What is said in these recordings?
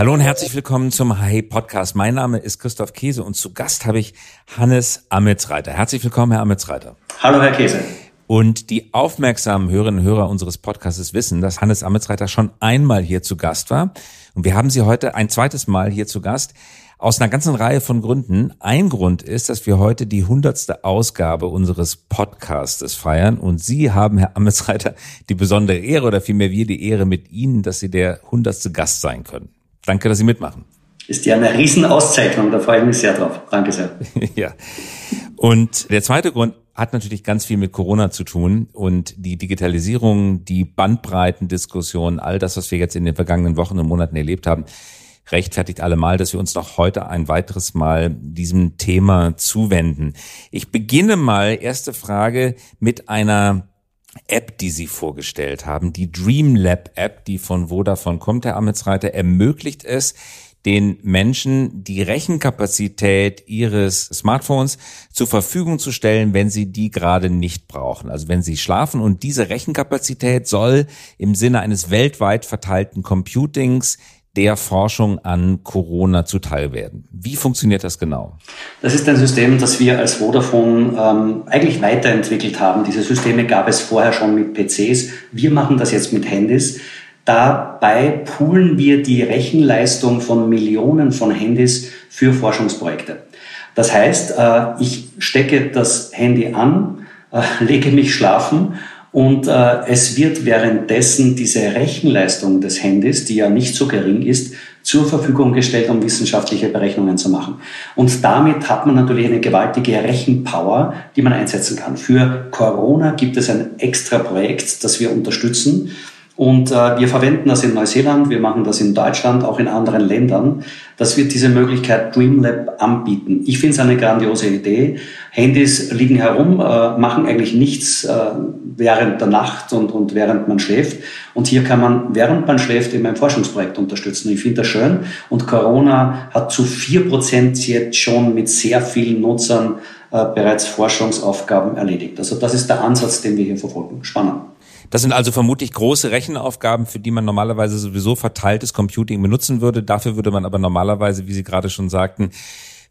Hallo und herzlich willkommen zum Hi Podcast. Mein Name ist Christoph Käse und zu Gast habe ich Hannes Amitzreiter. Herzlich willkommen, Herr Amitzreiter. Hallo, Herr Käse. Und die aufmerksamen Hörerinnen und Hörer unseres Podcasts wissen, dass Hannes Amitzreiter schon einmal hier zu Gast war. Und wir haben Sie heute ein zweites Mal hier zu Gast. Aus einer ganzen Reihe von Gründen. Ein Grund ist, dass wir heute die hundertste Ausgabe unseres Podcastes feiern. Und Sie haben, Herr Amesreiter, die besondere Ehre oder vielmehr wir die Ehre mit Ihnen, dass Sie der hundertste Gast sein können. Danke, dass Sie mitmachen. Ist ja eine Riesenauszeichnung, da freue ich mich sehr drauf. Danke sehr. ja. Und der zweite Grund hat natürlich ganz viel mit Corona zu tun und die Digitalisierung, die Bandbreitendiskussion, all das, was wir jetzt in den vergangenen Wochen und Monaten erlebt haben, rechtfertigt allemal, dass wir uns noch heute ein weiteres Mal diesem Thema zuwenden. Ich beginne mal, erste Frage, mit einer App, die Sie vorgestellt haben, die Dreamlab App, die von Vodafone kommt, Herr Ametsreiter, ermöglicht es, den Menschen die Rechenkapazität ihres Smartphones zur Verfügung zu stellen, wenn sie die gerade nicht brauchen. Also wenn sie schlafen und diese Rechenkapazität soll im Sinne eines weltweit verteilten Computings der Forschung an Corona zuteil werden. Wie funktioniert das genau? Das ist ein System, das wir als Vodafone ähm, eigentlich weiterentwickelt haben. Diese Systeme gab es vorher schon mit PCs. Wir machen das jetzt mit Handys. Dabei poolen wir die Rechenleistung von Millionen von Handys für Forschungsprojekte. Das heißt, äh, ich stecke das Handy an, äh, lege mich schlafen und äh, es wird währenddessen diese Rechenleistung des Handys, die ja nicht so gering ist, zur Verfügung gestellt, um wissenschaftliche Berechnungen zu machen. Und damit hat man natürlich eine gewaltige Rechenpower, die man einsetzen kann. Für Corona gibt es ein extra Projekt, das wir unterstützen. Und äh, wir verwenden das in Neuseeland, wir machen das in Deutschland, auch in anderen Ländern, dass wir diese Möglichkeit Dreamlab anbieten. Ich finde es eine grandiose Idee. Handys liegen herum, äh, machen eigentlich nichts äh, während der Nacht und, und während man schläft. Und hier kann man, während man schläft, eben ein Forschungsprojekt unterstützen. Ich finde das schön. Und Corona hat zu vier Prozent jetzt schon mit sehr vielen Nutzern äh, bereits Forschungsaufgaben erledigt. Also das ist der Ansatz, den wir hier verfolgen. Spannend. Das sind also vermutlich große Rechenaufgaben, für die man normalerweise sowieso verteiltes Computing benutzen würde. Dafür würde man aber normalerweise, wie Sie gerade schon sagten,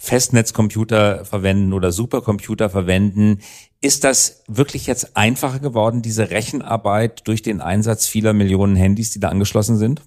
Festnetzcomputer verwenden oder Supercomputer verwenden. Ist das wirklich jetzt einfacher geworden, diese Rechenarbeit durch den Einsatz vieler Millionen Handys, die da angeschlossen sind?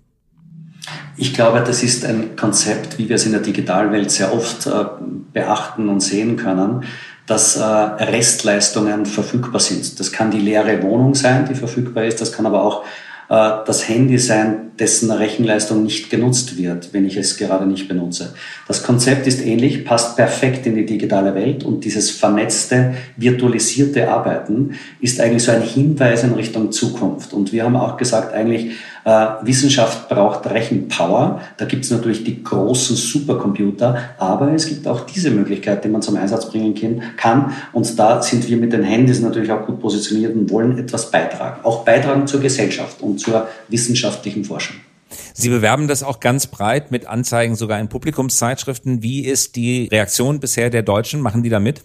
Ich glaube, das ist ein Konzept, wie wir es in der Digitalwelt sehr oft äh, beachten und sehen können dass äh, Restleistungen verfügbar sind. Das kann die leere Wohnung sein, die verfügbar ist, das kann aber auch äh, das Handy sein, dessen Rechenleistung nicht genutzt wird, wenn ich es gerade nicht benutze. Das Konzept ist ähnlich, passt perfekt in die digitale Welt und dieses vernetzte, virtualisierte Arbeiten ist eigentlich so ein Hinweis in Richtung Zukunft. Und wir haben auch gesagt, eigentlich, Wissenschaft braucht Rechenpower. Da gibt es natürlich die großen Supercomputer, aber es gibt auch diese Möglichkeit, die man zum Einsatz bringen kann. Und da sind wir mit den Handys natürlich auch gut positioniert und wollen etwas beitragen. Auch beitragen zur Gesellschaft und zur wissenschaftlichen Forschung. Sie bewerben das auch ganz breit mit Anzeigen sogar in Publikumszeitschriften. Wie ist die Reaktion bisher der Deutschen? Machen die da mit?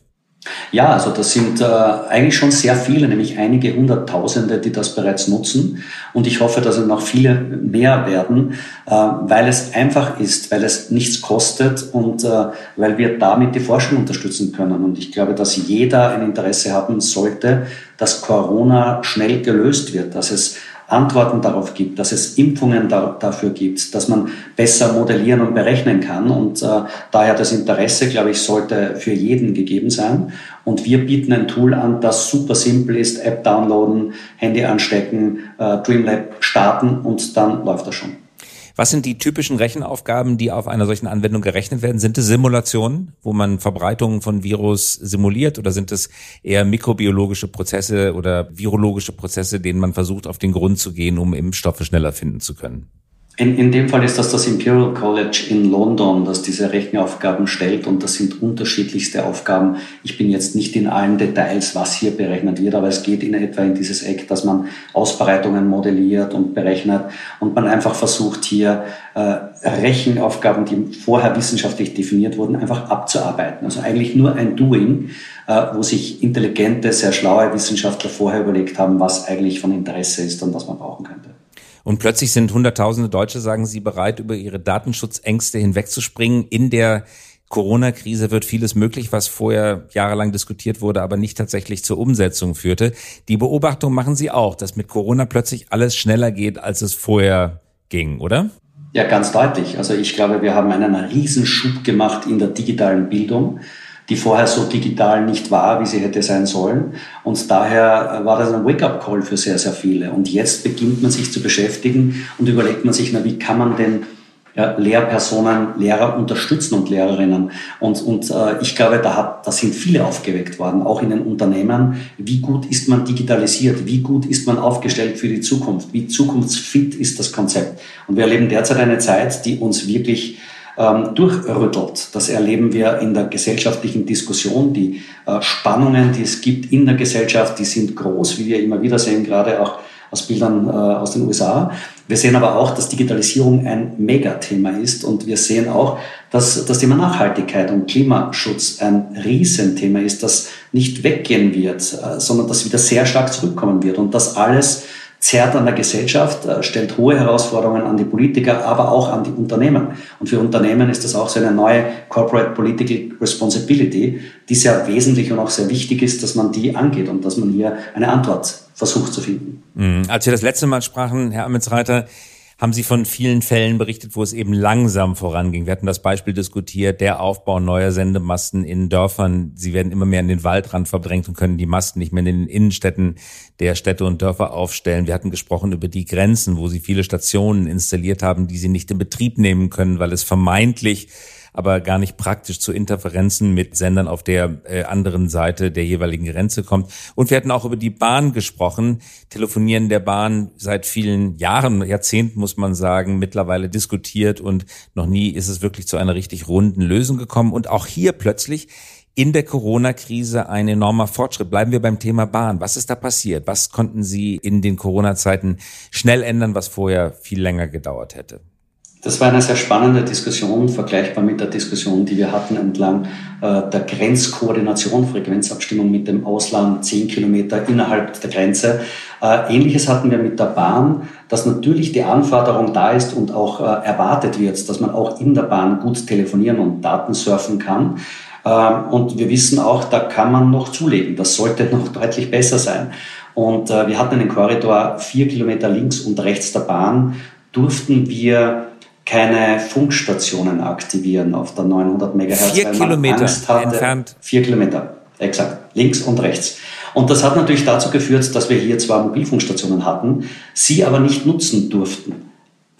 Ja, also das sind äh, eigentlich schon sehr viele, nämlich einige Hunderttausende, die das bereits nutzen. Und ich hoffe, dass es noch viele mehr werden, äh, weil es einfach ist, weil es nichts kostet und äh, weil wir damit die Forschung unterstützen können. Und ich glaube, dass jeder ein Interesse haben sollte, dass Corona schnell gelöst wird, dass es Antworten darauf gibt, dass es Impfungen da, dafür gibt, dass man besser modellieren und berechnen kann. Und äh, daher das Interesse, glaube ich, sollte für jeden gegeben sein. Und wir bieten ein Tool an, das super simpel ist. App downloaden, Handy anstecken, äh, Dreamlab starten und dann läuft das schon. Was sind die typischen Rechenaufgaben, die auf einer solchen Anwendung gerechnet werden? Sind es Simulationen, wo man Verbreitungen von Virus simuliert oder sind es eher mikrobiologische Prozesse oder virologische Prozesse, denen man versucht, auf den Grund zu gehen, um Impfstoffe schneller finden zu können? In, in dem Fall ist das das Imperial College in London, das diese Rechenaufgaben stellt und das sind unterschiedlichste Aufgaben. Ich bin jetzt nicht in allen Details, was hier berechnet wird, aber es geht in etwa in dieses Eck, dass man Ausbreitungen modelliert und berechnet und man einfach versucht hier äh, Rechenaufgaben, die vorher wissenschaftlich definiert wurden, einfach abzuarbeiten. Also eigentlich nur ein Doing, äh, wo sich intelligente, sehr schlaue Wissenschaftler vorher überlegt haben, was eigentlich von Interesse ist und was man brauchen könnte. Und plötzlich sind Hunderttausende Deutsche, sagen Sie, bereit, über ihre Datenschutzängste hinwegzuspringen. In der Corona-Krise wird vieles möglich, was vorher jahrelang diskutiert wurde, aber nicht tatsächlich zur Umsetzung führte. Die Beobachtung machen Sie auch, dass mit Corona plötzlich alles schneller geht, als es vorher ging, oder? Ja, ganz deutlich. Also ich glaube, wir haben einen Riesenschub gemacht in der digitalen Bildung, die vorher so digital nicht war, wie sie hätte sein sollen. Und daher war das ein Wake-up-Call für sehr, sehr viele. Und jetzt beginnt man sich zu beschäftigen und überlegt man sich, na, wie kann man denn ja, Lehrpersonen, Lehrer unterstützen und Lehrerinnen. Und, und äh, ich glaube, da, hat, da sind viele aufgeweckt worden, auch in den Unternehmen. Wie gut ist man digitalisiert? Wie gut ist man aufgestellt für die Zukunft? Wie zukunftsfit ist das Konzept? Und wir erleben derzeit eine Zeit, die uns wirklich ähm, durchrüttelt. Das erleben wir in der gesellschaftlichen Diskussion. Die äh, Spannungen, die es gibt in der Gesellschaft, die sind groß, wie wir immer wieder sehen, gerade auch aus Bildern äh, aus den USA. Wir sehen aber auch, dass Digitalisierung ein Megathema ist und wir sehen auch, dass das Thema Nachhaltigkeit und Klimaschutz ein Riesenthema ist, das nicht weggehen wird, äh, sondern das wieder sehr stark zurückkommen wird und das alles zerrt an der Gesellschaft, äh, stellt hohe Herausforderungen an die Politiker, aber auch an die Unternehmen. Und für Unternehmen ist das auch so eine neue Corporate Political Responsibility, die sehr wesentlich und auch sehr wichtig ist, dass man die angeht und dass man hier eine Antwort versucht zu finden. Mhm. Als wir das letzte Mal sprachen, Herr Amitsreiter, haben Sie von vielen Fällen berichtet, wo es eben langsam voranging. Wir hatten das Beispiel diskutiert, der Aufbau neuer Sendemasten in Dörfern. Sie werden immer mehr in den Waldrand verdrängt und können die Masten nicht mehr in den Innenstädten der Städte und Dörfer aufstellen. Wir hatten gesprochen über die Grenzen, wo Sie viele Stationen installiert haben, die Sie nicht in Betrieb nehmen können, weil es vermeintlich aber gar nicht praktisch zu Interferenzen mit Sendern auf der äh, anderen Seite der jeweiligen Grenze kommt. Und wir hatten auch über die Bahn gesprochen. Telefonieren der Bahn seit vielen Jahren, Jahrzehnten muss man sagen, mittlerweile diskutiert und noch nie ist es wirklich zu einer richtig runden Lösung gekommen. Und auch hier plötzlich in der Corona-Krise ein enormer Fortschritt. Bleiben wir beim Thema Bahn. Was ist da passiert? Was konnten Sie in den Corona-Zeiten schnell ändern, was vorher viel länger gedauert hätte? Das war eine sehr spannende Diskussion, vergleichbar mit der Diskussion, die wir hatten entlang äh, der Grenzkoordination, Frequenzabstimmung mit dem Ausland, zehn Kilometer innerhalb der Grenze. Äh, Ähnliches hatten wir mit der Bahn, dass natürlich die Anforderung da ist und auch äh, erwartet wird, dass man auch in der Bahn gut telefonieren und Daten surfen kann. Ähm, und wir wissen auch, da kann man noch zulegen. Das sollte noch deutlich besser sein. Und wir hatten einen Korridor vier Kilometer links und rechts der Bahn, durften wir keine Funkstationen aktivieren auf der 900 MHz. Vier Kilometer hatte, entfernt. Vier Kilometer, exakt, links und rechts. Und das hat natürlich dazu geführt, dass wir hier zwar Mobilfunkstationen hatten, sie aber nicht nutzen durften.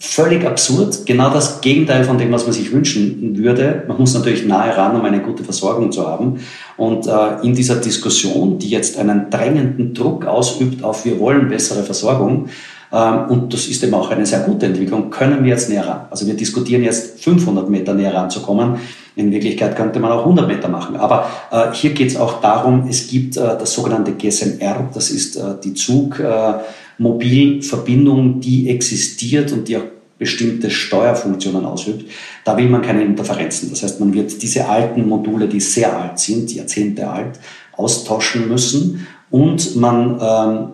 Völlig absurd, genau das Gegenteil von dem, was man sich wünschen würde. Man muss natürlich nahe ran, um eine gute Versorgung zu haben. Und äh, in dieser Diskussion, die jetzt einen drängenden Druck ausübt auf wir wollen bessere Versorgung, und das ist eben auch eine sehr gute Entwicklung, können wir jetzt näher ran. Also wir diskutieren jetzt 500 Meter näher ranzukommen. In Wirklichkeit könnte man auch 100 Meter machen. Aber äh, hier geht es auch darum, es gibt äh, das sogenannte GSMR, das ist äh, die Zugmobilverbindung, die existiert und die auch bestimmte Steuerfunktionen ausübt. Da will man keine Interferenzen. Das heißt, man wird diese alten Module, die sehr alt sind, Jahrzehnte alt, austauschen müssen und man ähm,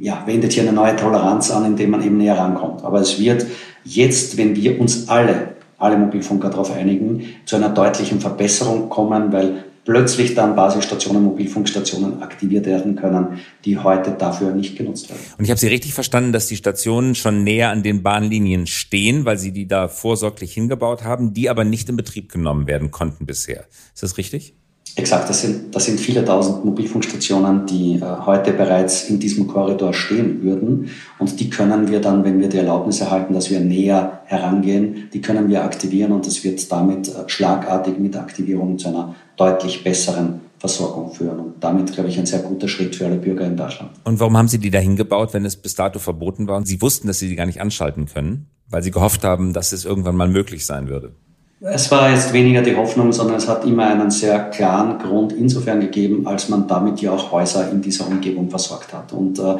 ja, wendet hier eine neue Toleranz an, indem man eben näher rankommt. Aber es wird jetzt, wenn wir uns alle, alle Mobilfunker darauf einigen, zu einer deutlichen Verbesserung kommen, weil plötzlich dann Basisstationen, Mobilfunkstationen aktiviert werden können, die heute dafür nicht genutzt werden. Und ich habe Sie richtig verstanden, dass die Stationen schon näher an den Bahnlinien stehen, weil Sie die da vorsorglich hingebaut haben, die aber nicht in Betrieb genommen werden konnten bisher. Ist das richtig? Exakt, das sind, das sind viele tausend Mobilfunkstationen, die äh, heute bereits in diesem Korridor stehen würden. Und die können wir dann, wenn wir die Erlaubnis erhalten, dass wir näher herangehen, die können wir aktivieren und das wird damit äh, schlagartig mit Aktivierung zu einer deutlich besseren Versorgung führen. Und damit, glaube ich, ein sehr guter Schritt für alle Bürger in Deutschland. Und warum haben Sie die da hingebaut, wenn es bis dato verboten war? Sie wussten, dass Sie die gar nicht anschalten können, weil Sie gehofft haben, dass es irgendwann mal möglich sein würde. Es war jetzt weniger die Hoffnung, sondern es hat immer einen sehr klaren Grund insofern gegeben, als man damit ja auch Häuser in dieser Umgebung versorgt hat. Und äh,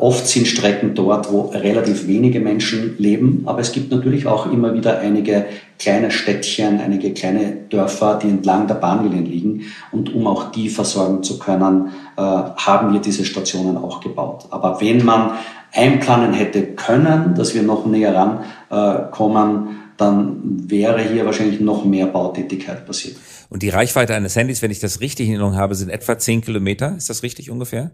oft sind Strecken dort, wo relativ wenige Menschen leben, aber es gibt natürlich auch immer wieder einige kleine Städtchen, einige kleine Dörfer, die entlang der Bahnlinien liegen. Und um auch die versorgen zu können, äh, haben wir diese Stationen auch gebaut. Aber wenn man einplanen hätte können, dass wir noch näher rankommen, äh, dann wäre hier wahrscheinlich noch mehr Bautätigkeit passiert. Und die Reichweite eines Handys, wenn ich das richtig in Erinnerung habe, sind etwa 10 Kilometer. Ist das richtig ungefähr?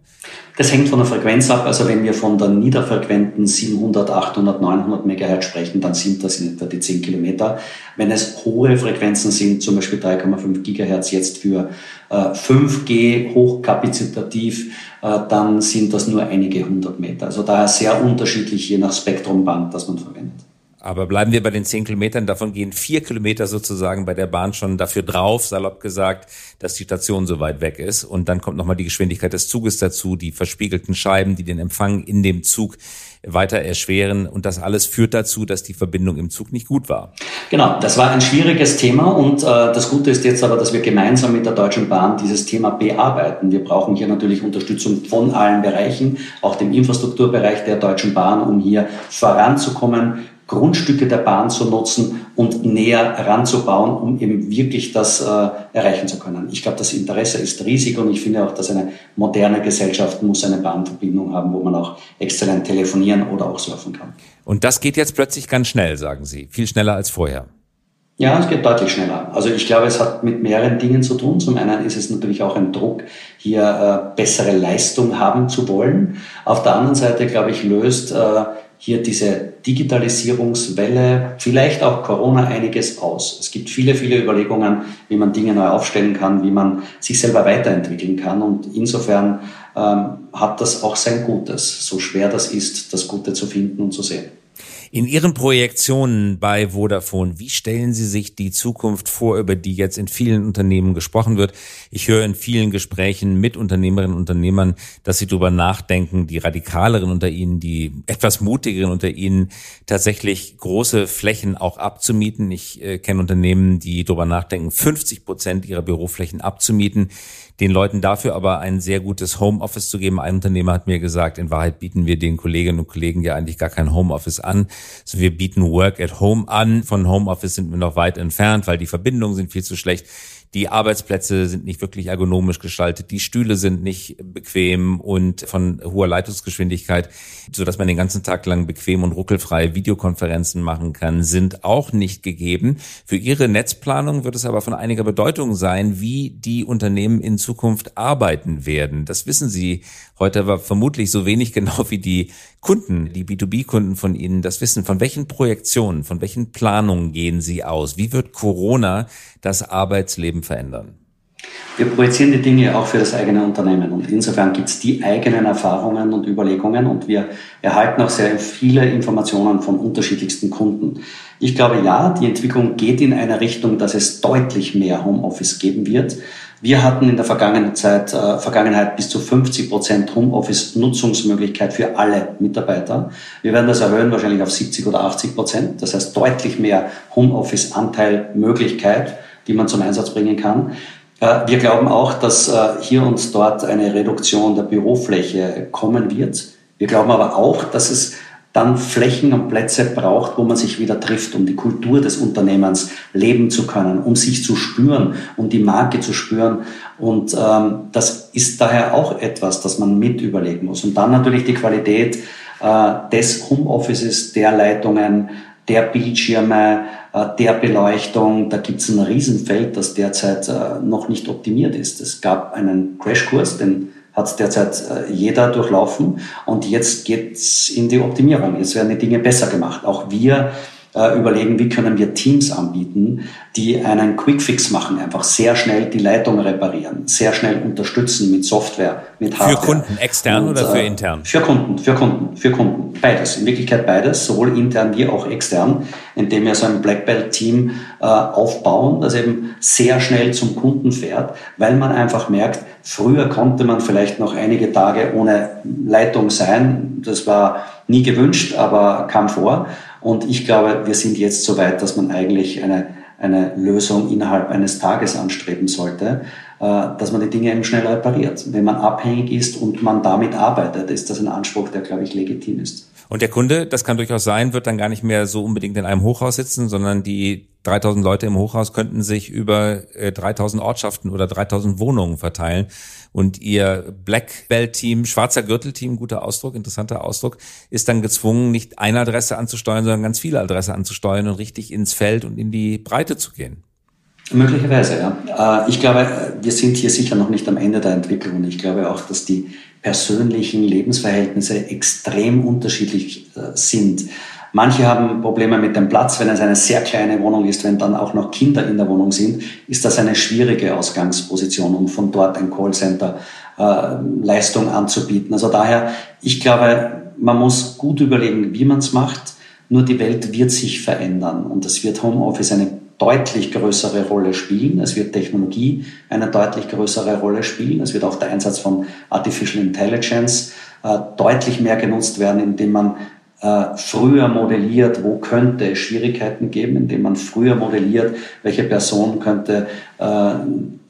Das hängt von der Frequenz ab. Also wenn wir von der niederfrequenten 700, 800, 900 Megahertz sprechen, dann sind das in etwa die 10 Kilometer. Wenn es hohe Frequenzen sind, zum Beispiel 3,5 Gigahertz jetzt für äh, 5G hochkapazitativ, äh, dann sind das nur einige hundert Meter. Also daher sehr unterschiedlich je nach Spektrumband, das man verwendet. Aber bleiben wir bei den zehn Kilometern. Davon gehen vier Kilometer sozusagen bei der Bahn schon dafür drauf, salopp gesagt, dass die Station so weit weg ist. Und dann kommt nochmal die Geschwindigkeit des Zuges dazu, die verspiegelten Scheiben, die den Empfang in dem Zug weiter erschweren. Und das alles führt dazu, dass die Verbindung im Zug nicht gut war. Genau, das war ein schwieriges Thema. Und äh, das Gute ist jetzt aber, dass wir gemeinsam mit der Deutschen Bahn dieses Thema bearbeiten. Wir brauchen hier natürlich Unterstützung von allen Bereichen, auch dem Infrastrukturbereich der Deutschen Bahn, um hier voranzukommen Grundstücke der Bahn zu nutzen und näher ranzubauen, um eben wirklich das äh, erreichen zu können. Ich glaube, das Interesse ist riesig und ich finde auch, dass eine moderne Gesellschaft muss eine Bahnverbindung haben, wo man auch exzellent telefonieren oder auch surfen kann. Und das geht jetzt plötzlich ganz schnell, sagen Sie, viel schneller als vorher. Ja, es geht deutlich schneller. Also ich glaube, es hat mit mehreren Dingen zu tun. Zum einen ist es natürlich auch ein Druck, hier äh, bessere Leistung haben zu wollen. Auf der anderen Seite, glaube ich, löst äh, hier diese Digitalisierungswelle, vielleicht auch Corona einiges aus. Es gibt viele, viele Überlegungen, wie man Dinge neu aufstellen kann, wie man sich selber weiterentwickeln kann. Und insofern ähm, hat das auch sein Gutes, so schwer das ist, das Gute zu finden und zu sehen. In Ihren Projektionen bei Vodafone, wie stellen Sie sich die Zukunft vor, über die jetzt in vielen Unternehmen gesprochen wird? Ich höre in vielen Gesprächen mit Unternehmerinnen und Unternehmern, dass sie darüber nachdenken, die radikaleren unter ihnen, die etwas mutigeren unter ihnen, tatsächlich große Flächen auch abzumieten. Ich äh, kenne Unternehmen, die darüber nachdenken, 50 Prozent ihrer Büroflächen abzumieten den Leuten dafür aber ein sehr gutes Homeoffice zu geben. Ein Unternehmer hat mir gesagt, in Wahrheit bieten wir den Kolleginnen und Kollegen ja eigentlich gar kein Homeoffice an. Also wir bieten Work at Home an. Von Homeoffice sind wir noch weit entfernt, weil die Verbindungen sind viel zu schlecht. Die Arbeitsplätze sind nicht wirklich ergonomisch gestaltet, die Stühle sind nicht bequem und von hoher Leitungsgeschwindigkeit, so dass man den ganzen Tag lang bequem und ruckelfrei Videokonferenzen machen kann, sind auch nicht gegeben. Für Ihre Netzplanung wird es aber von einiger Bedeutung sein, wie die Unternehmen in Zukunft arbeiten werden. Das wissen Sie heute aber vermutlich so wenig genau wie die Kunden, die B2B-Kunden von Ihnen das wissen. Von welchen Projektionen, von welchen Planungen gehen Sie aus? Wie wird Corona das Arbeitsleben verändern? Wir projizieren die Dinge auch für das eigene Unternehmen und insofern gibt es die eigenen Erfahrungen und Überlegungen und wir erhalten auch sehr viele Informationen von unterschiedlichsten Kunden. Ich glaube ja, die Entwicklung geht in eine Richtung, dass es deutlich mehr Homeoffice geben wird. Wir hatten in der vergangenen Zeit, äh, Vergangenheit bis zu 50 Prozent Homeoffice-Nutzungsmöglichkeit für alle Mitarbeiter. Wir werden das erhöhen wahrscheinlich auf 70 oder 80 Prozent. Das heißt deutlich mehr Homeoffice-Anteil Möglichkeit, die man zum Einsatz bringen kann. Äh, wir glauben auch, dass äh, hier und dort eine Reduktion der Bürofläche kommen wird. Wir glauben aber auch, dass es dann Flächen und Plätze braucht, wo man sich wieder trifft, um die Kultur des Unternehmens leben zu können, um sich zu spüren, um die Marke zu spüren. Und ähm, das ist daher auch etwas, das man mit überlegen muss. Und dann natürlich die Qualität äh, des Homeoffices, der Leitungen, der Bildschirme, äh, der Beleuchtung. Da gibt es ein Riesenfeld, das derzeit äh, noch nicht optimiert ist. Es gab einen Crashkurs, den hat derzeit äh, jeder durchlaufen und jetzt geht's in die Optimierung. Jetzt werden die Dinge besser gemacht. Auch wir äh, überlegen, wie können wir Teams anbieten, die einen Quickfix machen, einfach sehr schnell die Leitung reparieren, sehr schnell unterstützen mit Software, mit Hardware. Für Kunden, extern und, oder für äh, intern? Für Kunden, für Kunden, für Kunden. Beides, in Wirklichkeit beides, sowohl intern wie auch extern, indem wir so ein Black Belt Team äh, aufbauen, das eben sehr schnell zum Kunden fährt, weil man einfach merkt, früher konnte man vielleicht noch einige Tage ohne Leitung sein. Das war nie gewünscht, aber kam vor. Und ich glaube, wir sind jetzt so weit, dass man eigentlich eine, eine Lösung innerhalb eines Tages anstreben sollte, äh, dass man die Dinge eben schnell repariert. Wenn man abhängig ist und man damit arbeitet, ist das ein Anspruch, der, glaube ich, legitim ist. Und der Kunde, das kann durchaus sein, wird dann gar nicht mehr so unbedingt in einem Hochhaus sitzen, sondern die 3000 Leute im Hochhaus könnten sich über 3000 Ortschaften oder 3000 Wohnungen verteilen. Und ihr Black Belt Team, schwarzer Gürtel-Team, guter Ausdruck, interessanter Ausdruck, ist dann gezwungen, nicht eine Adresse anzusteuern, sondern ganz viele Adresse anzusteuern und richtig ins Feld und in die Breite zu gehen. Möglicherweise, ja. Äh, ich glaube, wir sind hier sicher noch nicht am Ende der Entwicklung. Ich glaube auch, dass die persönlichen Lebensverhältnisse extrem unterschiedlich äh, sind. Manche haben Probleme mit dem Platz, wenn es eine sehr kleine Wohnung ist, wenn dann auch noch Kinder in der Wohnung sind, ist das eine schwierige Ausgangsposition, um von dort ein Callcenter äh, Leistung anzubieten. Also daher, ich glaube, man muss gut überlegen, wie man es macht. Nur die Welt wird sich verändern und es wird Homeoffice eine deutlich größere Rolle spielen. Es wird Technologie eine deutlich größere Rolle spielen. Es wird auch der Einsatz von Artificial Intelligence äh, deutlich mehr genutzt werden, indem man äh, früher modelliert, wo könnte es Schwierigkeiten geben, indem man früher modelliert, welche Person könnte äh,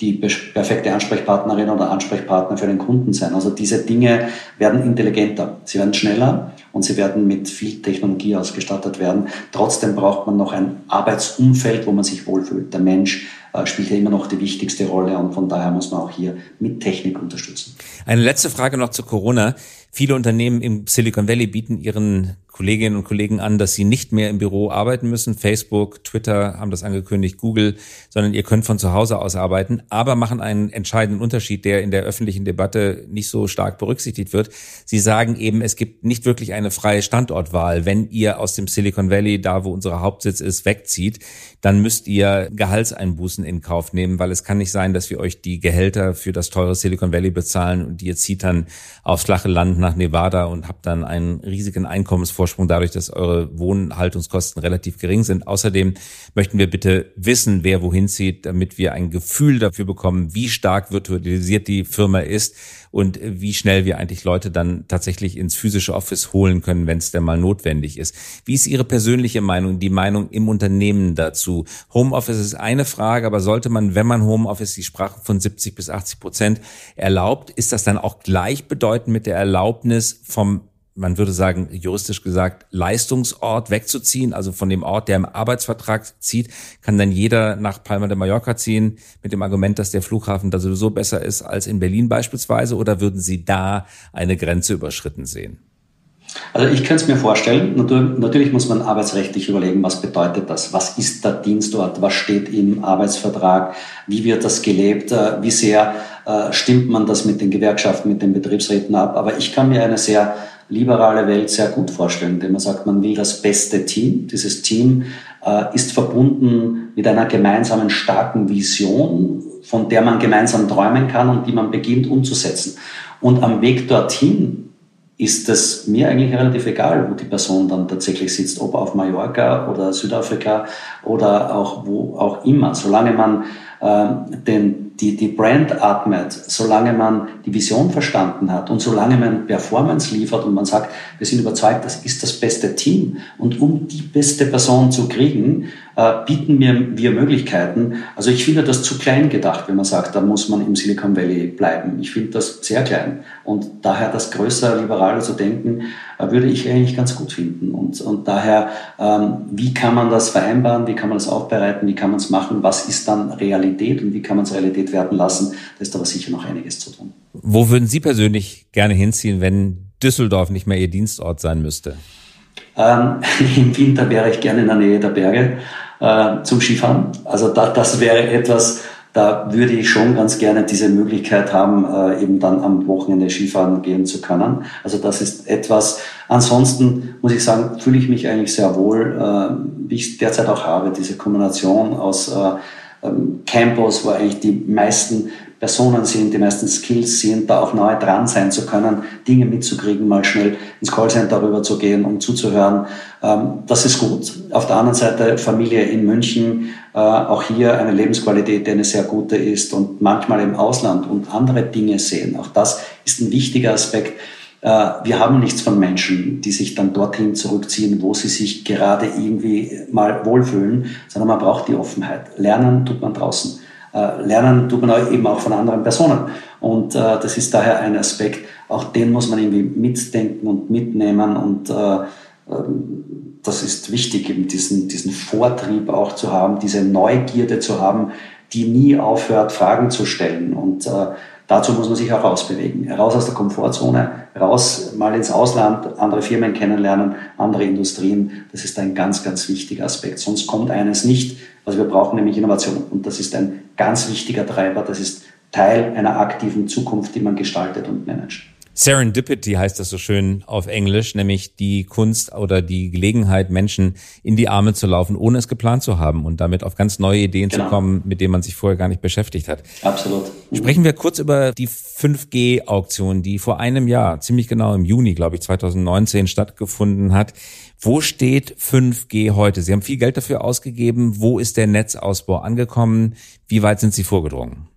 die perfekte Ansprechpartnerin oder Ansprechpartner für den Kunden sein. Also diese Dinge werden intelligenter, sie werden schneller und sie werden mit viel Technologie ausgestattet werden. Trotzdem braucht man noch ein Arbeitsumfeld, wo man sich wohlfühlt. Der Mensch äh, spielt ja immer noch die wichtigste Rolle und von daher muss man auch hier mit Technik unterstützen. Eine letzte Frage noch zu Corona. Viele Unternehmen im Silicon Valley bieten ihren Kolleginnen und Kollegen an, dass sie nicht mehr im Büro arbeiten müssen. Facebook, Twitter haben das angekündigt, Google, sondern ihr könnt von zu Hause aus arbeiten, aber machen einen entscheidenden Unterschied, der in der öffentlichen Debatte nicht so stark berücksichtigt wird. Sie sagen eben, es gibt nicht wirklich eine freie Standortwahl. Wenn ihr aus dem Silicon Valley, da wo unser Hauptsitz ist, wegzieht, dann müsst ihr Gehaltseinbußen in Kauf nehmen, weil es kann nicht sein, dass wir euch die Gehälter für das teure Silicon Valley bezahlen und ihr zieht dann aufs flache Land nach Nevada und habt dann einen riesigen Einkommensvorteil Vorsprung dadurch, dass eure Wohnhaltungskosten relativ gering sind. Außerdem möchten wir bitte wissen, wer wohin zieht, damit wir ein Gefühl dafür bekommen, wie stark virtualisiert die Firma ist und wie schnell wir eigentlich Leute dann tatsächlich ins physische Office holen können, wenn es denn mal notwendig ist. Wie ist Ihre persönliche Meinung, die Meinung im Unternehmen dazu? Homeoffice ist eine Frage, aber sollte man, wenn man Homeoffice, die Sprache von 70 bis 80 Prozent erlaubt, ist das dann auch gleichbedeutend mit der Erlaubnis vom man würde sagen, juristisch gesagt, Leistungsort wegzuziehen, also von dem Ort, der im Arbeitsvertrag zieht, kann dann jeder nach Palma de Mallorca ziehen, mit dem Argument, dass der Flughafen da sowieso besser ist als in Berlin beispielsweise, oder würden Sie da eine Grenze überschritten sehen? Also ich könnte es mir vorstellen, natürlich muss man arbeitsrechtlich überlegen, was bedeutet das, was ist der Dienstort, was steht im Arbeitsvertrag, wie wird das gelebt, äh, wie sehr äh, stimmt man das mit den Gewerkschaften, mit den Betriebsräten ab. Aber ich kann mir eine sehr liberale Welt sehr gut vorstellen, indem man sagt, man will das beste Team. Dieses Team äh, ist verbunden mit einer gemeinsamen starken Vision, von der man gemeinsam träumen kann und die man beginnt umzusetzen. Und am Weg dorthin ist es mir eigentlich relativ egal, wo die Person dann tatsächlich sitzt, ob auf Mallorca oder Südafrika oder auch wo auch immer, solange man äh, den die, die Brand atmet, solange man die Vision verstanden hat und solange man Performance liefert und man sagt, wir sind überzeugt, das ist das beste Team. Und um die beste Person zu kriegen, bieten wir, wir Möglichkeiten. Also ich finde das zu klein gedacht, wenn man sagt, da muss man im Silicon Valley bleiben. Ich finde das sehr klein. Und daher das größer, liberaler zu denken, äh, würde ich eigentlich ganz gut finden. Und, und daher, ähm, wie kann man das vereinbaren, wie kann man das aufbereiten, wie kann man es machen, was ist dann Realität und wie kann man es Realität werden lassen, da ist aber sicher noch einiges zu tun. Wo würden Sie persönlich gerne hinziehen, wenn Düsseldorf nicht mehr Ihr Dienstort sein müsste? Ähm, Im Winter wäre ich gerne in der Nähe der Berge äh, zum Skifahren. Also da, das wäre etwas, da würde ich schon ganz gerne diese Möglichkeit haben, äh, eben dann am Wochenende Skifahren gehen zu können. Also das ist etwas. Ansonsten muss ich sagen, fühle ich mich eigentlich sehr wohl, äh, wie ich derzeit auch habe, diese Kombination aus äh, ähm, Campus, wo eigentlich die meisten Personen sind, die meisten Skills sind, da auch nahe dran sein zu können, Dinge mitzukriegen, mal schnell ins Callcenter rüber zu gehen, um zuzuhören. Ähm, das ist gut. Auf der anderen Seite Familie in München, äh, auch hier eine Lebensqualität, die eine sehr gute ist und manchmal im Ausland und andere Dinge sehen. Auch das ist ein wichtiger Aspekt. Äh, wir haben nichts von Menschen, die sich dann dorthin zurückziehen, wo sie sich gerade irgendwie mal wohlfühlen, sondern man braucht die Offenheit. Lernen tut man draußen. Äh, lernen tut man eben auch von anderen Personen. Und äh, das ist daher ein Aspekt, auch den muss man irgendwie mitdenken und mitnehmen. Und äh, ähm, das ist wichtig, eben diesen, diesen Vortrieb auch zu haben, diese Neugierde zu haben, die nie aufhört, Fragen zu stellen. Und dazu muss man sich auch rausbewegen. Raus aus der Komfortzone, raus mal ins Ausland, andere Firmen kennenlernen, andere Industrien. Das ist ein ganz, ganz wichtiger Aspekt. Sonst kommt eines nicht, was wir brauchen, nämlich Innovation. Und das ist ein ganz wichtiger Treiber. Das ist Teil einer aktiven Zukunft, die man gestaltet und managt. Serendipity heißt das so schön auf Englisch, nämlich die Kunst oder die Gelegenheit, Menschen in die Arme zu laufen, ohne es geplant zu haben und damit auf ganz neue Ideen genau. zu kommen, mit denen man sich vorher gar nicht beschäftigt hat. Absolut. Mhm. Sprechen wir kurz über die 5G-Auktion, die vor einem Jahr, ziemlich genau im Juni, glaube ich, 2019 stattgefunden hat. Wo steht 5G heute? Sie haben viel Geld dafür ausgegeben. Wo ist der Netzausbau angekommen? Wie weit sind Sie vorgedrungen?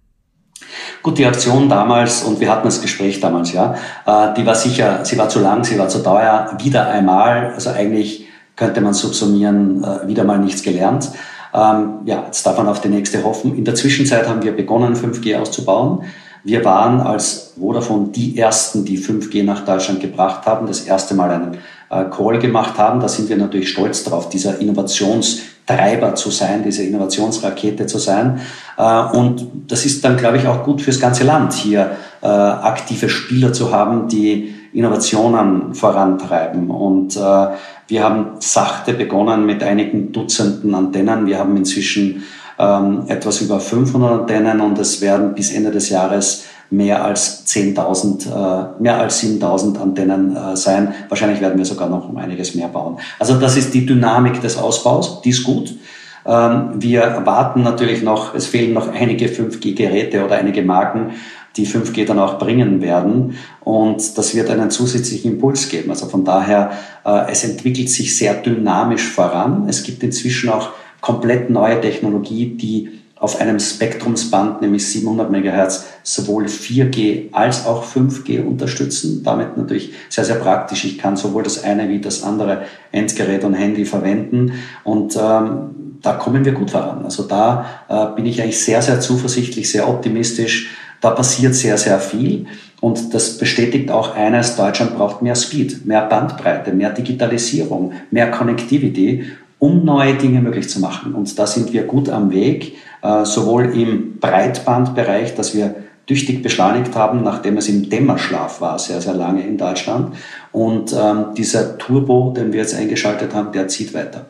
Gut, die Aktion damals, und wir hatten das Gespräch damals, ja, äh, die war sicher, sie war zu lang, sie war zu teuer, wieder einmal, also eigentlich könnte man subsumieren, äh, wieder mal nichts gelernt. Ähm, ja, jetzt darf man auf die nächste hoffen. In der Zwischenzeit haben wir begonnen, 5G auszubauen. Wir waren als Vodafone die Ersten, die 5G nach Deutschland gebracht haben, das erste Mal einen Call gemacht haben. Da sind wir natürlich stolz darauf, dieser Innovationstreiber zu sein, diese Innovationsrakete zu sein. Äh, und das ist dann, glaube ich, auch gut fürs ganze Land, hier äh, aktive Spieler zu haben, die Innovationen vorantreiben. Und wir haben sachte begonnen mit einigen Dutzenden Antennen. Wir haben inzwischen ähm, etwas über 500 Antennen und es werden bis Ende des Jahres mehr als 10.000, äh, mehr als 7.000 Antennen äh, sein. Wahrscheinlich werden wir sogar noch um einiges mehr bauen. Also das ist die Dynamik des Ausbaus, die ist gut. Ähm, wir warten natürlich noch, es fehlen noch einige 5G-Geräte oder einige Marken, die 5G dann auch bringen werden. Und das wird einen zusätzlichen Impuls geben. Also von daher, äh, es entwickelt sich sehr dynamisch voran. Es gibt inzwischen auch komplett neue Technologie, die auf einem Spektrumsband, nämlich 700 MHz, sowohl 4G als auch 5G unterstützen. Damit natürlich sehr, sehr praktisch. Ich kann sowohl das eine wie das andere Endgerät und Handy verwenden. Und ähm, da kommen wir gut voran. Also da äh, bin ich eigentlich sehr, sehr zuversichtlich, sehr optimistisch. Da passiert sehr, sehr viel. Und das bestätigt auch eines, Deutschland braucht mehr Speed, mehr Bandbreite, mehr Digitalisierung, mehr Connectivity um neue Dinge möglich zu machen. Und da sind wir gut am Weg, sowohl im Breitbandbereich, dass wir tüchtig beschleunigt haben, nachdem es im Dämmerschlaf war, sehr, sehr lange in Deutschland. Und ähm, dieser Turbo, den wir jetzt eingeschaltet haben, der zieht weiter.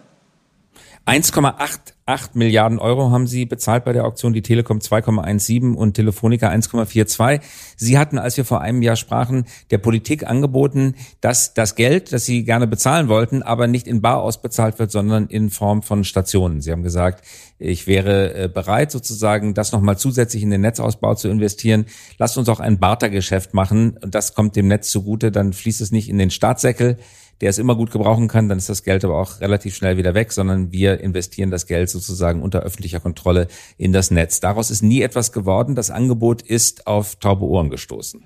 1,88 Milliarden Euro haben Sie bezahlt bei der Auktion, die Telekom 2,17 und Telefonica 1,42. Sie hatten, als wir vor einem Jahr sprachen, der Politik angeboten, dass das Geld, das Sie gerne bezahlen wollten, aber nicht in Bar ausbezahlt wird, sondern in Form von Stationen. Sie haben gesagt, ich wäre äh, bereit, sozusagen das nochmal zusätzlich in den Netzausbau zu investieren. Lasst uns auch ein Bartergeschäft machen und das kommt dem Netz zugute, dann fließt es nicht in den Staatssäckel der es immer gut gebrauchen kann, dann ist das Geld aber auch relativ schnell wieder weg, sondern wir investieren das Geld sozusagen unter öffentlicher Kontrolle in das Netz. Daraus ist nie etwas geworden. Das Angebot ist auf taube Ohren gestoßen.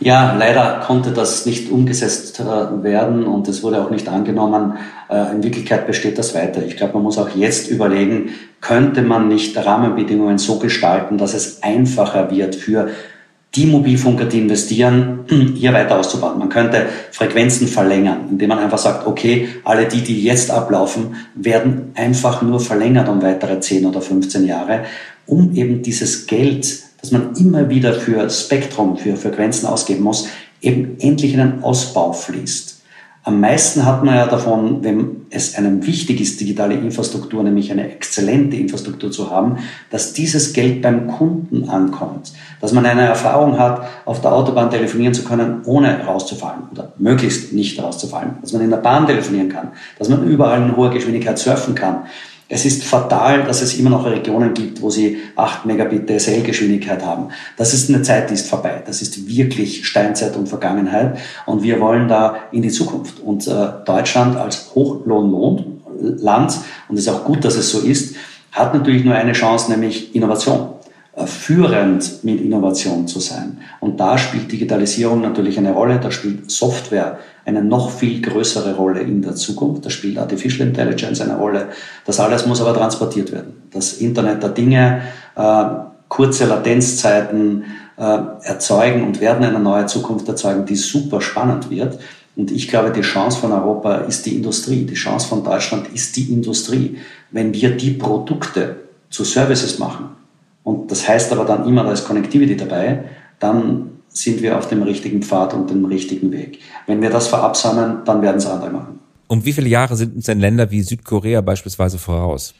Ja, leider konnte das nicht umgesetzt äh, werden und es wurde auch nicht angenommen. Äh, in Wirklichkeit besteht das weiter. Ich glaube, man muss auch jetzt überlegen, könnte man nicht Rahmenbedingungen so gestalten, dass es einfacher wird für die Mobilfunker, die investieren, hier weiter auszubauen. Man könnte Frequenzen verlängern, indem man einfach sagt, okay, alle die, die jetzt ablaufen, werden einfach nur verlängert um weitere 10 oder 15 Jahre, um eben dieses Geld, das man immer wieder für Spektrum, für Frequenzen ausgeben muss, eben endlich in einen Ausbau fließt. Am meisten hat man ja davon, wenn es einem wichtig ist, digitale Infrastruktur, nämlich eine exzellente Infrastruktur zu haben, dass dieses Geld beim Kunden ankommt. Dass man eine Erfahrung hat, auf der Autobahn telefonieren zu können, ohne rauszufallen oder möglichst nicht rauszufallen. Dass man in der Bahn telefonieren kann. Dass man überall in hoher Geschwindigkeit surfen kann es ist fatal, dass es immer noch Regionen gibt, wo sie 8 Megabit DSL-Geschwindigkeit haben. Das ist eine Zeit, die ist vorbei. Das ist wirklich Steinzeit und Vergangenheit. Und wir wollen da in die Zukunft. Und äh, Deutschland als Hochlohnland, und es ist auch gut, dass es so ist, hat natürlich nur eine Chance, nämlich Innovation. Äh, führend mit Innovation zu sein. Und da spielt Digitalisierung natürlich eine Rolle, da spielt Software eine noch viel größere Rolle in der Zukunft, da spielt Artificial Intelligence eine Rolle. Das alles muss aber transportiert werden. Das Internet der Dinge, äh, kurze Latenzzeiten äh, erzeugen und werden eine neue Zukunft erzeugen, die super spannend wird. Und ich glaube, die Chance von Europa ist die Industrie. Die Chance von Deutschland ist die Industrie. Wenn wir die Produkte zu Services machen, und das heißt aber dann immer, da ist Connectivity dabei, dann sind wir auf dem richtigen Pfad und dem richtigen Weg. Wenn wir das verabsamen, dann werden es andere machen. Um wie viele Jahre sind uns denn Länder wie Südkorea beispielsweise voraus?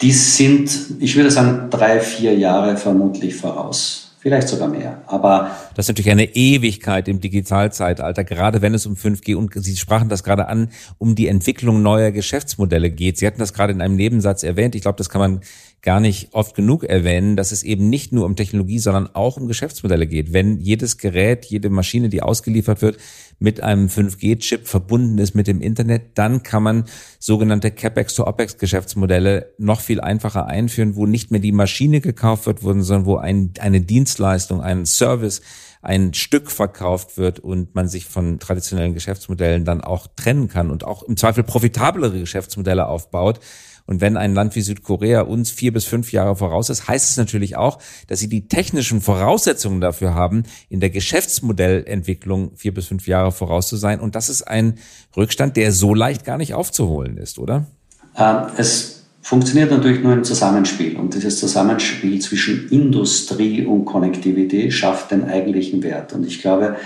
Die sind, ich würde sagen, drei, vier Jahre vermutlich voraus vielleicht sogar mehr. Aber das ist natürlich eine Ewigkeit im Digitalzeitalter, gerade wenn es um 5G und Sie sprachen das gerade an, um die Entwicklung neuer Geschäftsmodelle geht. Sie hatten das gerade in einem Nebensatz erwähnt. Ich glaube, das kann man gar nicht oft genug erwähnen, dass es eben nicht nur um Technologie, sondern auch um Geschäftsmodelle geht. Wenn jedes Gerät, jede Maschine, die ausgeliefert wird, mit einem 5G-Chip verbunden ist mit dem Internet, dann kann man sogenannte CapEx to OpEx Geschäftsmodelle noch viel einfacher einführen, wo nicht mehr die Maschine gekauft wird, sondern wo ein, eine Dienstleistung, ein Service, ein Stück verkauft wird und man sich von traditionellen Geschäftsmodellen dann auch trennen kann und auch im Zweifel profitablere Geschäftsmodelle aufbaut und wenn ein Land wie Südkorea uns vier bis fünf Jahre voraus ist, heißt es natürlich auch, dass sie die technischen Voraussetzungen dafür haben, in der Geschäftsmodellentwicklung vier bis fünf Jahre voraus zu sein. Und das ist ein Rückstand, der so leicht gar nicht aufzuholen ist, oder? Ähm, es funktioniert natürlich nur im Zusammenspiel. Und dieses Zusammenspiel zwischen Industrie und Connectivity schafft den eigentlichen Wert. Und ich glaube,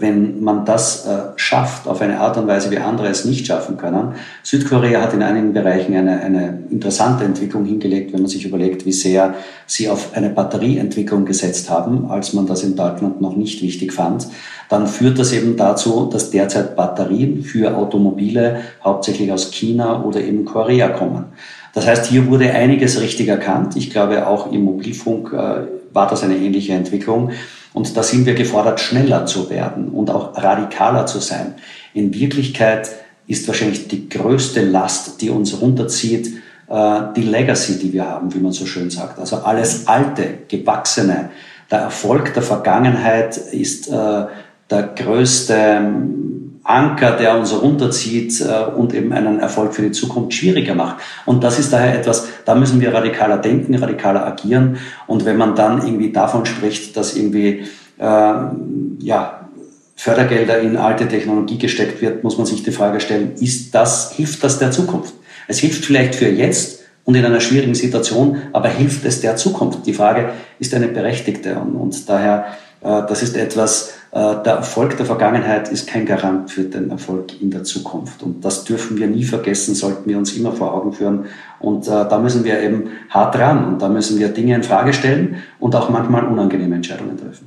wenn man das äh, schafft auf eine Art und Weise, wie andere es nicht schaffen können. Südkorea hat in einigen Bereichen eine, eine interessante Entwicklung hingelegt, wenn man sich überlegt, wie sehr sie auf eine Batterieentwicklung gesetzt haben, als man das in Deutschland noch nicht wichtig fand. Dann führt das eben dazu, dass derzeit Batterien für Automobile hauptsächlich aus China oder eben Korea kommen. Das heißt, hier wurde einiges richtig erkannt. Ich glaube, auch im Mobilfunk äh, war das eine ähnliche Entwicklung. Und da sind wir gefordert, schneller zu werden und auch radikaler zu sein. In Wirklichkeit ist wahrscheinlich die größte Last, die uns runterzieht, äh, die Legacy, die wir haben, wie man so schön sagt. Also alles Alte, Gewachsene. Der Erfolg der Vergangenheit ist äh, der größte Anker, der uns runterzieht äh, und eben einen Erfolg für die Zukunft schwieriger macht. Und das ist daher etwas, da müssen wir radikaler denken, radikaler agieren. Und wenn man dann irgendwie davon spricht, dass irgendwie äh, ja, Fördergelder in alte Technologie gesteckt wird, muss man sich die Frage stellen, ist das, hilft das der Zukunft? Es hilft vielleicht für jetzt und in einer schwierigen Situation, aber hilft es der Zukunft? Die Frage ist eine berechtigte und, und daher, das ist etwas, äh, der Erfolg der Vergangenheit ist kein Garant für den Erfolg in der Zukunft. Und das dürfen wir nie vergessen, sollten wir uns immer vor Augen führen. Und äh, da müssen wir eben hart ran und da müssen wir Dinge in Frage stellen und auch manchmal unangenehme Entscheidungen treffen.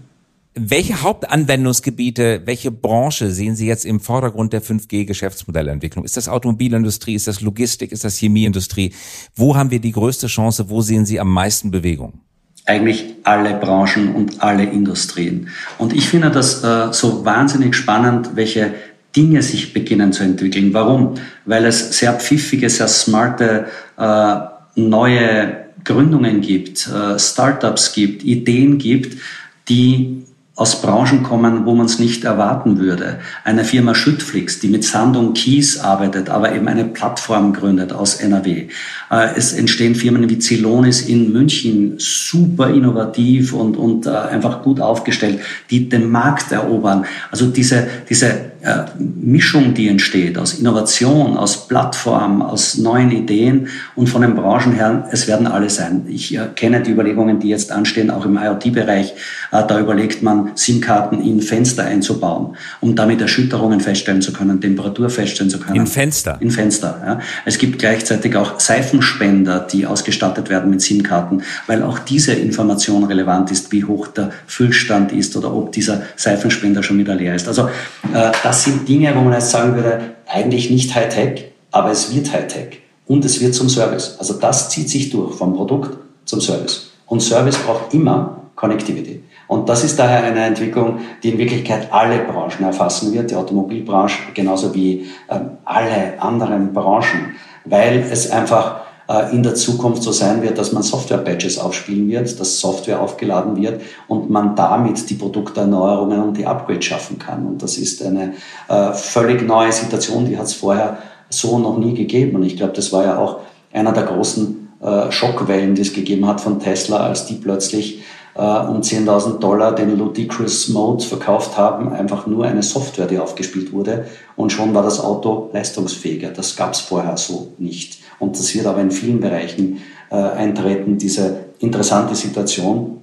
Welche Hauptanwendungsgebiete, welche Branche sehen Sie jetzt im Vordergrund der 5G-Geschäftsmodellentwicklung? Ist das Automobilindustrie, ist das Logistik, ist das Chemieindustrie? Wo haben wir die größte Chance? Wo sehen Sie am meisten Bewegung? Eigentlich alle Branchen und alle Industrien. Und ich finde das äh, so wahnsinnig spannend, welche Dinge sich beginnen zu entwickeln. Warum? Weil es sehr pfiffige, sehr smarte, äh, neue Gründungen gibt, äh, Startups gibt, Ideen gibt, die aus Branchen kommen, wo man es nicht erwarten würde. Eine Firma Schüttflix, die mit Sand und Kies arbeitet, aber eben eine Plattform gründet aus NRW. Äh, es entstehen Firmen wie Celonis in München, super innovativ und, und äh, einfach gut aufgestellt, die den Markt erobern. Also diese, diese Mischung, die entsteht aus Innovation, aus Plattform, aus neuen Ideen und von den Branchen her, es werden alle sein. Ich äh, kenne die Überlegungen, die jetzt anstehen, auch im IoT-Bereich. Äh, da überlegt man, SIM-Karten in Fenster einzubauen, um damit Erschütterungen feststellen zu können, Temperatur feststellen zu können. In Fenster? In Fenster, ja. Es gibt gleichzeitig auch Seifenspender, die ausgestattet werden mit SIM-Karten, weil auch diese Information relevant ist, wie hoch der Füllstand ist oder ob dieser Seifenspender schon wieder leer ist. Also äh, das das sind Dinge, wo man jetzt sagen würde, eigentlich nicht Hightech, aber es wird Hightech und es wird zum Service. Also das zieht sich durch vom Produkt zum Service. Und Service braucht immer Connectivity. Und das ist daher eine Entwicklung, die in Wirklichkeit alle Branchen erfassen wird, die Automobilbranche genauso wie ähm, alle anderen Branchen, weil es einfach äh, in der Zukunft so sein wird, dass man Software-Patches aufspielen wird, dass Software aufgeladen wird und man damit die Produkterneuerungen und die Upgrades schaffen kann. Und das ist eine äh, völlig neue Situation, die hat es vorher so noch nie gegeben. Und ich glaube, das war ja auch einer der großen äh, Schockwellen, die es gegeben hat von Tesla, als die plötzlich äh, um 10.000 Dollar den Ludicrous Mode verkauft haben, einfach nur eine Software, die aufgespielt wurde und schon war das Auto leistungsfähiger. Das gab es vorher so nicht. Und das wird aber in vielen Bereichen äh, eintreten, diese interessante Situation,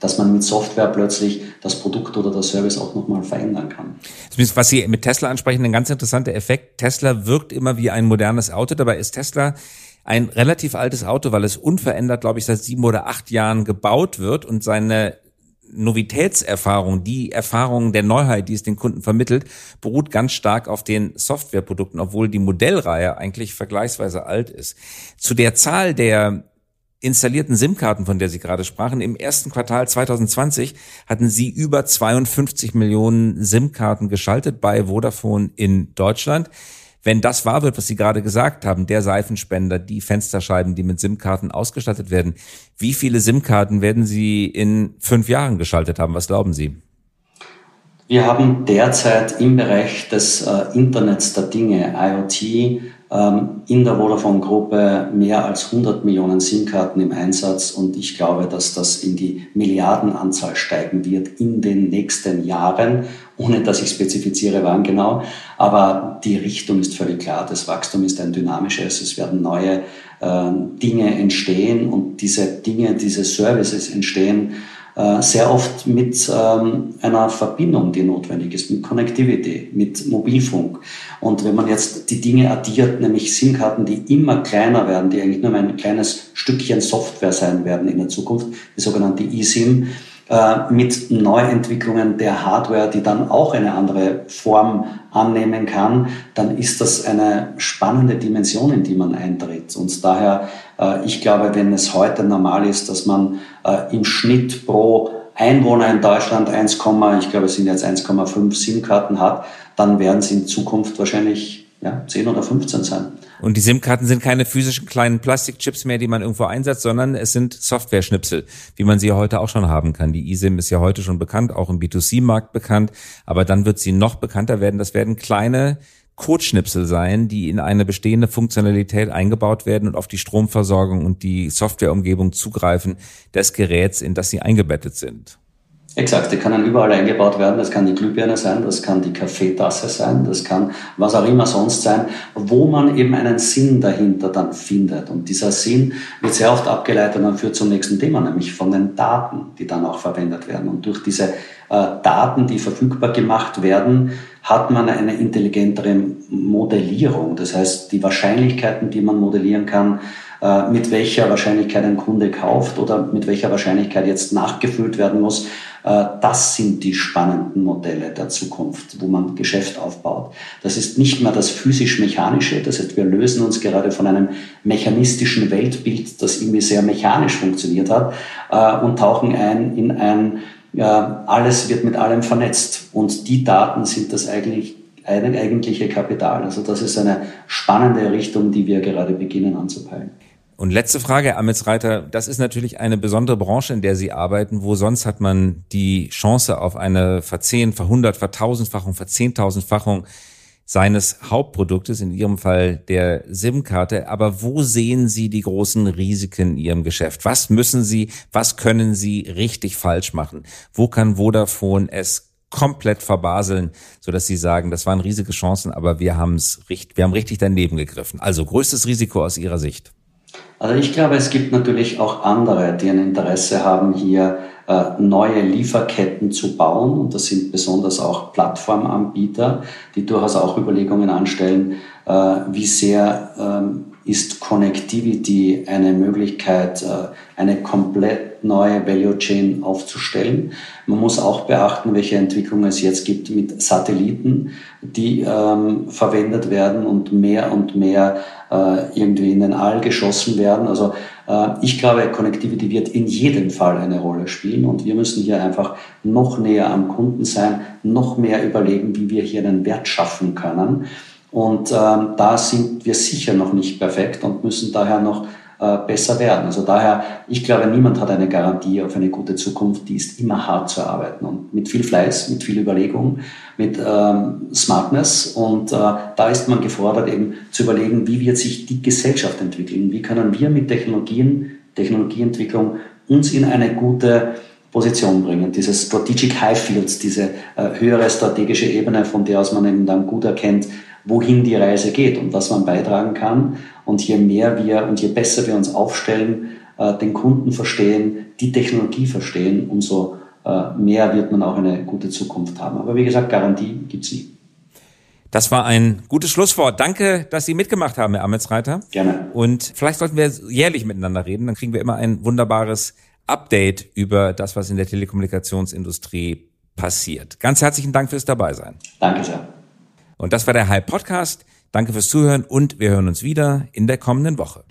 dass man mit Software plötzlich das Produkt oder das Service auch nochmal verändern kann. Was Sie mit Tesla ansprechen, ein ganz interessanter Effekt. Tesla wirkt immer wie ein modernes Auto, dabei ist Tesla ein relativ altes Auto, weil es unverändert, glaube ich, seit sieben oder acht Jahren gebaut wird und seine Novitätserfahrung, die Erfahrung der Neuheit, die es den Kunden vermittelt, beruht ganz stark auf den Softwareprodukten, obwohl die Modellreihe eigentlich vergleichsweise alt ist. Zu der Zahl der installierten SIM-Karten, von der Sie gerade sprachen, im ersten Quartal 2020 hatten Sie über 52 Millionen SIM-Karten geschaltet bei Vodafone in Deutschland. Wenn das wahr wird, was Sie gerade gesagt haben, der Seifenspender, die Fensterscheiben, die mit SIM-Karten ausgestattet werden, wie viele SIM-Karten werden Sie in fünf Jahren geschaltet haben? Was glauben Sie? Wir haben derzeit im Bereich des äh, Internets der Dinge, IoT, ähm, in der Vodafone-Gruppe mehr als 100 Millionen SIM-Karten im Einsatz und ich glaube, dass das in die Milliardenanzahl steigen wird in den nächsten Jahren, ohne dass ich spezifiziere, wann genau. Aber die Richtung ist völlig klar. Das Wachstum ist ein dynamisches. Es werden neue äh, Dinge entstehen und diese Dinge, diese Services entstehen äh, sehr oft mit ähm, einer Verbindung, die notwendig ist, mit Connectivity, mit Mobilfunk. Und wenn man jetzt die Dinge addiert, nämlich SIM-Karten, die immer kleiner werden, die eigentlich nur ein kleines Stückchen Software sein werden in der Zukunft, die sogenannte eSIM, äh, mit Neuentwicklungen der Hardware, die dann auch eine andere Form annehmen kann, dann ist das eine spannende Dimension, in die man eintritt. Und daher, äh, ich glaube, wenn es heute normal ist, dass man äh, im Schnitt pro Einwohner in Deutschland 1, ich glaube, es sind jetzt 1,5 SIM-Karten hat, dann werden sie in Zukunft wahrscheinlich ja, 10 oder 15 sein. Und die SIM-Karten sind keine physischen kleinen Plastikchips mehr, die man irgendwo einsetzt, sondern es sind Software-Schnipsel, wie man sie heute auch schon haben kann. Die eSIM ist ja heute schon bekannt, auch im B2C-Markt bekannt, aber dann wird sie noch bekannter werden. Das werden kleine Codeschnipsel sein, die in eine bestehende Funktionalität eingebaut werden und auf die Stromversorgung und die Softwareumgebung zugreifen des Geräts, in das sie eingebettet sind. Exakt, die können überall eingebaut werden. Das kann die Glühbirne sein, das kann die Kaffeetasse sein, das kann was auch immer sonst sein, wo man eben einen Sinn dahinter dann findet. Und dieser Sinn wird sehr oft abgeleitet und führt zum nächsten Thema, nämlich von den Daten, die dann auch verwendet werden. Und durch diese äh, Daten, die verfügbar gemacht werden, hat man eine intelligentere Modellierung. Das heißt, die Wahrscheinlichkeiten, die man modellieren kann, äh, mit welcher Wahrscheinlichkeit ein Kunde kauft oder mit welcher Wahrscheinlichkeit jetzt nachgefüllt werden muss, das sind die spannenden Modelle der Zukunft, wo man Geschäft aufbaut. Das ist nicht mehr das physisch-mechanische, das heißt, wir lösen uns gerade von einem mechanistischen Weltbild, das irgendwie sehr mechanisch funktioniert hat, äh, und tauchen ein in ein, alles wird mit allem vernetzt. Und die Daten sind das eigentlich eigentliche Kapital. Also das ist eine spannende Richtung, die wir gerade beginnen anzupeilen. Und letzte Frage, Herr Amitsreiter. Das ist natürlich eine besondere Branche, in der Sie arbeiten. Wo sonst hat man die Chance auf eine Verzehn, Verhundert, Vertausendfachung, Verzehntausendfachung seines Hauptproduktes, in Ihrem Fall der SIM-Karte. Aber wo sehen Sie die großen Risiken in Ihrem Geschäft? Was müssen Sie, was können Sie richtig falsch machen? Wo kann Vodafone es komplett verbaseln, so dass Sie sagen, das waren riesige Chancen, aber wir haben es, wir haben richtig daneben gegriffen. Also größtes Risiko aus Ihrer Sicht. Also ich glaube, es gibt natürlich auch andere, die ein Interesse haben, hier äh, neue Lieferketten zu bauen. Und das sind besonders auch Plattformanbieter, die durchaus auch Überlegungen anstellen, äh, wie sehr ähm, ist Connectivity eine Möglichkeit, äh, eine komplett neue Value Chain aufzustellen. Man muss auch beachten, welche Entwicklung es jetzt gibt mit Satelliten, die ähm, verwendet werden und mehr und mehr äh, irgendwie in den All geschossen werden. Also äh, ich glaube, Connectivity wird in jedem Fall eine Rolle spielen und wir müssen hier einfach noch näher am Kunden sein, noch mehr überlegen, wie wir hier einen Wert schaffen können. Und ähm, da sind wir sicher noch nicht perfekt und müssen daher noch besser werden. Also daher, ich glaube, niemand hat eine Garantie auf eine gute Zukunft. Die ist immer hart zu erarbeiten und mit viel Fleiß, mit viel Überlegung, mit ähm, Smartness. Und äh, da ist man gefordert, eben zu überlegen, wie wird sich die Gesellschaft entwickeln? Wie können wir mit Technologien, Technologieentwicklung uns in eine gute Position bringen. Diese Strategic High Fields, diese äh, höhere strategische Ebene, von der aus man eben dann gut erkennt, wohin die Reise geht und was man beitragen kann. Und je mehr wir und je besser wir uns aufstellen, äh, den Kunden verstehen, die Technologie verstehen, umso äh, mehr wird man auch eine gute Zukunft haben. Aber wie gesagt, Garantie gibt's nie. Das war ein gutes Schlusswort. Danke, dass Sie mitgemacht haben, Herr Ametsreiter. Gerne. Und vielleicht sollten wir jährlich miteinander reden. Dann kriegen wir immer ein wunderbares Update über das, was in der Telekommunikationsindustrie passiert. Ganz herzlichen Dank fürs Dabeisein. Danke sehr. Und das war der Hype Podcast. Danke fürs Zuhören und wir hören uns wieder in der kommenden Woche.